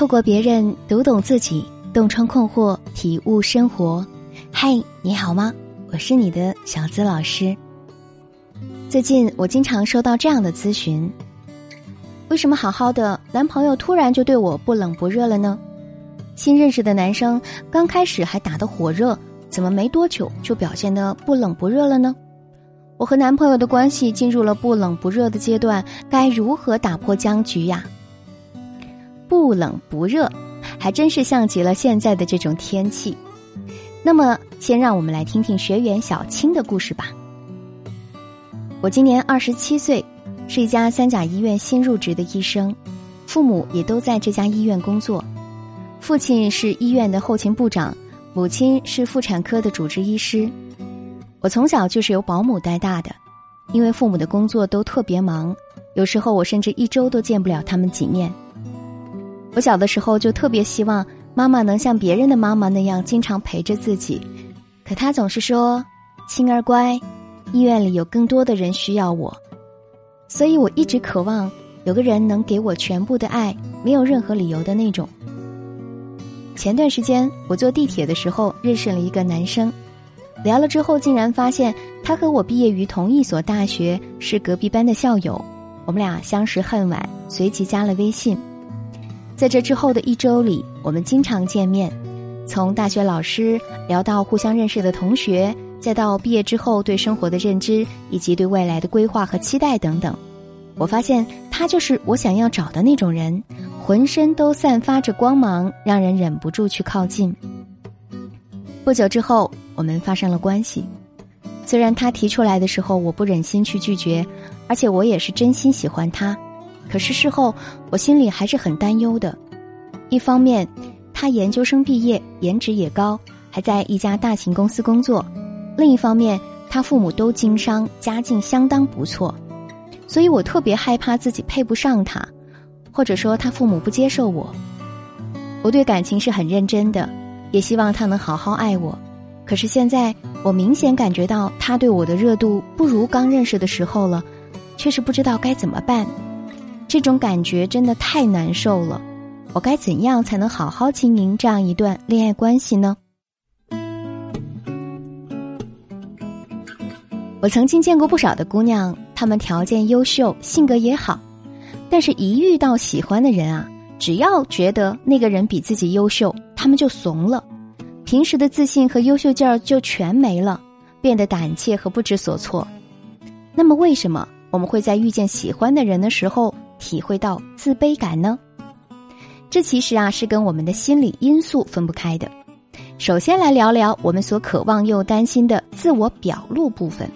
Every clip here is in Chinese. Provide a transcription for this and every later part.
透过别人读懂自己，洞穿困惑，体悟生活。嗨，你好吗？我是你的小资老师。最近我经常收到这样的咨询：为什么好好的男朋友突然就对我不冷不热了呢？新认识的男生刚开始还打得火热，怎么没多久就表现的不冷不热了呢？我和男朋友的关系进入了不冷不热的阶段，该如何打破僵局呀？不冷不热，还真是像极了现在的这种天气。那么，先让我们来听听学员小青的故事吧。我今年二十七岁，是一家三甲医院新入职的医生，父母也都在这家医院工作。父亲是医院的后勤部长，母亲是妇产科的主治医师。我从小就是由保姆带大的，因为父母的工作都特别忙，有时候我甚至一周都见不了他们几面。我小的时候就特别希望妈妈能像别人的妈妈那样经常陪着自己，可她总是说：“青儿乖，医院里有更多的人需要我。”所以我一直渴望有个人能给我全部的爱，没有任何理由的那种。前段时间我坐地铁的时候认识了一个男生。聊了之后，竟然发现他和我毕业于同一所大学，是隔壁班的校友。我们俩相识恨晚，随即加了微信。在这之后的一周里，我们经常见面，从大学老师聊到互相认识的同学，再到毕业之后对生活的认知以及对未来的规划和期待等等。我发现他就是我想要找的那种人，浑身都散发着光芒，让人忍不住去靠近。不久之后。我们发生了关系，虽然他提出来的时候我不忍心去拒绝，而且我也是真心喜欢他，可是事后我心里还是很担忧的。一方面，他研究生毕业，颜值也高，还在一家大型公司工作；另一方面，他父母都经商，家境相当不错，所以我特别害怕自己配不上他，或者说他父母不接受我。我对感情是很认真的，也希望他能好好爱我。可是现在，我明显感觉到他对我的热度不如刚认识的时候了，却是不知道该怎么办。这种感觉真的太难受了，我该怎样才能好好经营这样一段恋爱关系呢？我曾经见过不少的姑娘，她们条件优秀，性格也好，但是一遇到喜欢的人啊，只要觉得那个人比自己优秀，她们就怂了。平时的自信和优秀劲儿就全没了，变得胆怯和不知所措。那么，为什么我们会在遇见喜欢的人的时候体会到自卑感呢？这其实啊是跟我们的心理因素分不开的。首先来聊聊我们所渴望又担心的自我表露部分。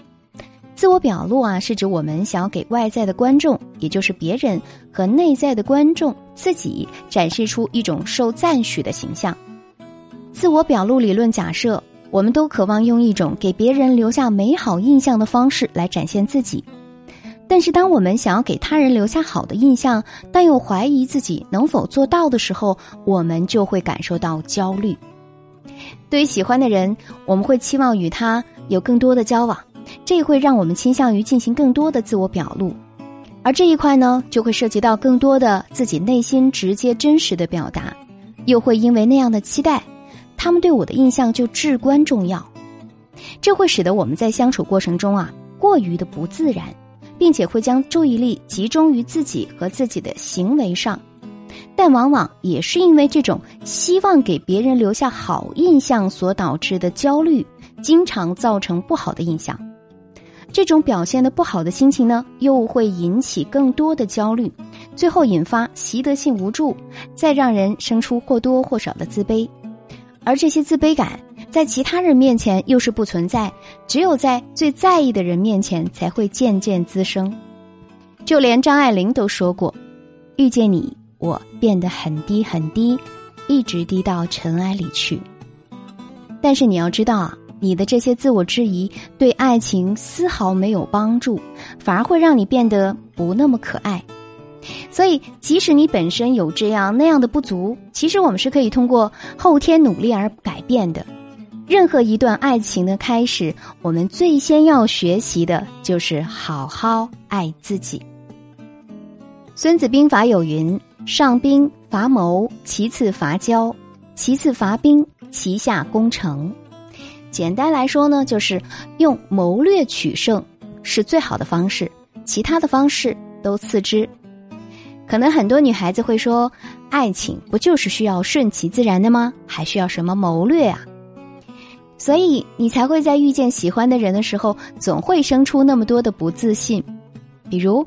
自我表露啊，是指我们想要给外在的观众，也就是别人和内在的观众自己展示出一种受赞许的形象。自我表露理论假设，我们都渴望用一种给别人留下美好印象的方式来展现自己。但是，当我们想要给他人留下好的印象，但又怀疑自己能否做到的时候，我们就会感受到焦虑。对于喜欢的人，我们会期望与他有更多的交往，这会让我们倾向于进行更多的自我表露。而这一块呢，就会涉及到更多的自己内心直接真实的表达，又会因为那样的期待。他们对我的印象就至关重要，这会使得我们在相处过程中啊过于的不自然，并且会将注意力集中于自己和自己的行为上，但往往也是因为这种希望给别人留下好印象所导致的焦虑，经常造成不好的印象。这种表现的不好的心情呢，又会引起更多的焦虑，最后引发习得性无助，再让人生出或多或少的自卑。而这些自卑感在其他人面前又是不存在，只有在最在意的人面前才会渐渐滋生。就连张爱玲都说过：“遇见你，我变得很低很低，一直低到尘埃里去。”但是你要知道啊，你的这些自我质疑对爱情丝毫没有帮助，反而会让你变得不那么可爱。所以，即使你本身有这样那样的不足，其实我们是可以通过后天努力而改变的。任何一段爱情的开始，我们最先要学习的就是好好爱自己。《孙子兵法》有云：“上兵伐谋，其次伐交，其次伐兵，其下攻城。简单来说呢，就是用谋略取胜是最好的方式，其他的方式都次之。可能很多女孩子会说，爱情不就是需要顺其自然的吗？还需要什么谋略啊？所以你才会在遇见喜欢的人的时候，总会生出那么多的不自信。比如，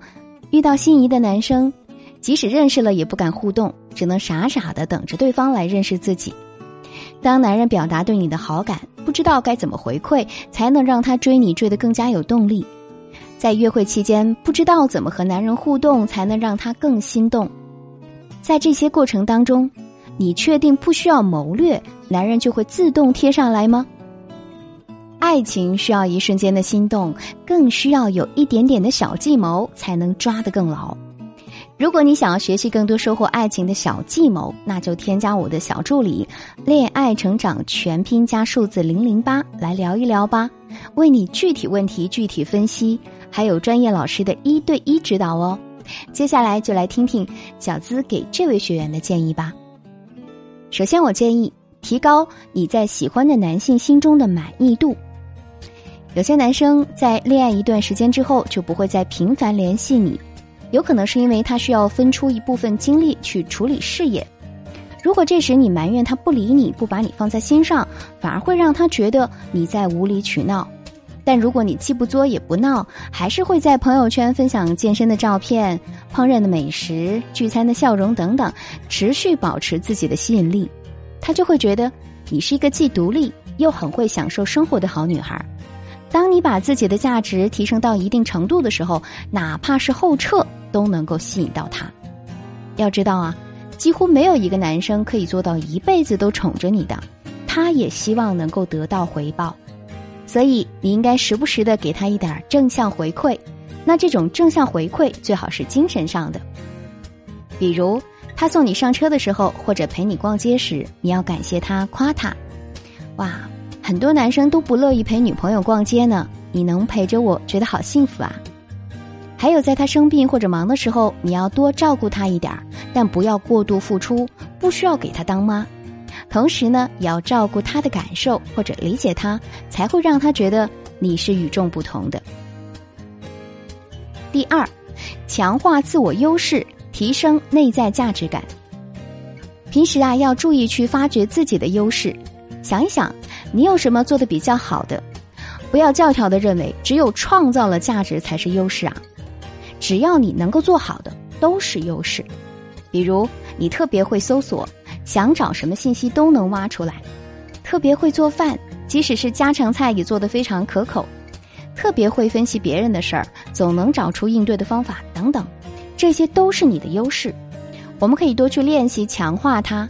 遇到心仪的男生，即使认识了也不敢互动，只能傻傻的等着对方来认识自己。当男人表达对你的好感，不知道该怎么回馈，才能让他追你追得更加有动力。在约会期间，不知道怎么和男人互动才能让他更心动。在这些过程当中，你确定不需要谋略，男人就会自动贴上来吗？爱情需要一瞬间的心动，更需要有一点点的小计谋才能抓得更牢。如果你想要学习更多收获爱情的小计谋，那就添加我的小助理“恋爱成长全拼加数字零零八”来聊一聊吧，为你具体问题具体分析。还有专业老师的一对一指导哦。接下来就来听听小资给这位学员的建议吧。首先，我建议提高你在喜欢的男性心中的满意度。有些男生在恋爱一段时间之后就不会再频繁联系你，有可能是因为他需要分出一部分精力去处理事业。如果这时你埋怨他不理你不把你放在心上，反而会让他觉得你在无理取闹。但如果你既不作也不闹，还是会在朋友圈分享健身的照片、烹饪的美食、聚餐的笑容等等，持续保持自己的吸引力，他就会觉得你是一个既独立又很会享受生活的好女孩。当你把自己的价值提升到一定程度的时候，哪怕是后撤都能够吸引到他。要知道啊，几乎没有一个男生可以做到一辈子都宠着你的，他也希望能够得到回报。所以你应该时不时的给他一点正向回馈，那这种正向回馈最好是精神上的，比如他送你上车的时候，或者陪你逛街时，你要感谢他，夸他。哇，很多男生都不乐意陪女朋友逛街呢，你能陪着我，觉得好幸福啊。还有在他生病或者忙的时候，你要多照顾他一点但不要过度付出，不需要给他当妈。同时呢，也要照顾他的感受或者理解他，才会让他觉得你是与众不同的。第二，强化自我优势，提升内在价值感。平时啊，要注意去发掘自己的优势，想一想你有什么做的比较好的，不要教条的认为只有创造了价值才是优势啊。只要你能够做好的，都是优势。比如你特别会搜索。想找什么信息都能挖出来，特别会做饭，即使是家常菜也做得非常可口，特别会分析别人的事儿，总能找出应对的方法等等，这些都是你的优势，我们可以多去练习强化它。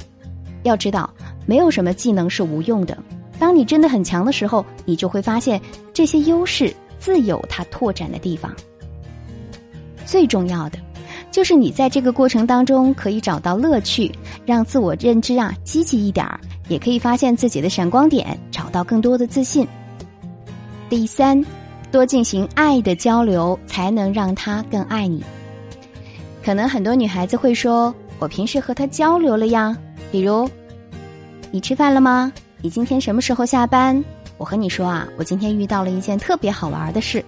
要知道，没有什么技能是无用的，当你真的很强的时候，你就会发现这些优势自有它拓展的地方。最重要的。就是你在这个过程当中可以找到乐趣，让自我认知啊积极一点儿，也可以发现自己的闪光点，找到更多的自信。第三，多进行爱的交流，才能让他更爱你。可能很多女孩子会说：“我平时和他交流了呀，比如，你吃饭了吗？你今天什么时候下班？我和你说啊，我今天遇到了一件特别好玩的事。”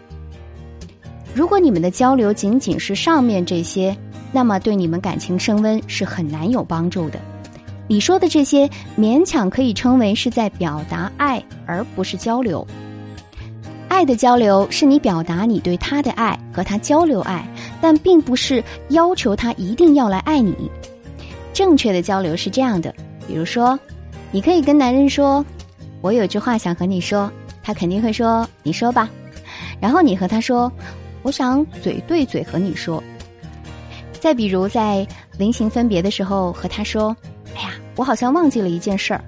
如果你们的交流仅仅是上面这些，那么对你们感情升温是很难有帮助的。你说的这些勉强可以称为是在表达爱，而不是交流。爱的交流是你表达你对他的爱，和他交流爱，但并不是要求他一定要来爱你。正确的交流是这样的：比如说，你可以跟男人说：“我有句话想和你说。”他肯定会说：“你说吧。”然后你和他说。我想嘴对嘴和你说。再比如，在临行分别的时候，和他说：“哎呀，我好像忘记了一件事儿。”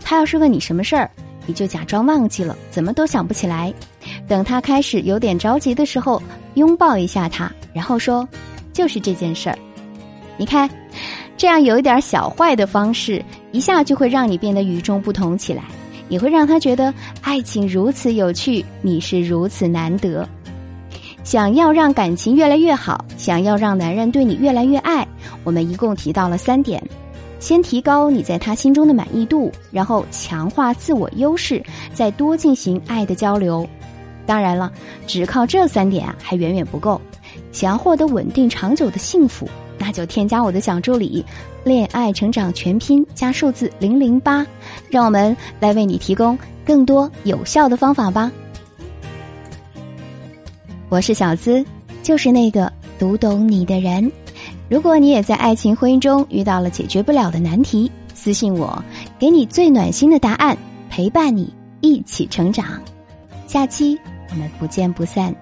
他要是问你什么事儿，你就假装忘记了，怎么都想不起来。等他开始有点着急的时候，拥抱一下他，然后说：“就是这件事儿。”你看，这样有一点小坏的方式，一下就会让你变得与众不同起来，也会让他觉得爱情如此有趣，你是如此难得。想要让感情越来越好，想要让男人对你越来越爱，我们一共提到了三点：先提高你在他心中的满意度，然后强化自我优势，再多进行爱的交流。当然了，只靠这三点啊，还远远不够。想要获得稳定长久的幸福，那就添加我的小助理“恋爱成长全拼”加数字零零八，让我们来为你提供更多有效的方法吧。我是小资，就是那个读懂你的人。如果你也在爱情婚姻中遇到了解决不了的难题，私信我，给你最暖心的答案，陪伴你一起成长。下期我们不见不散。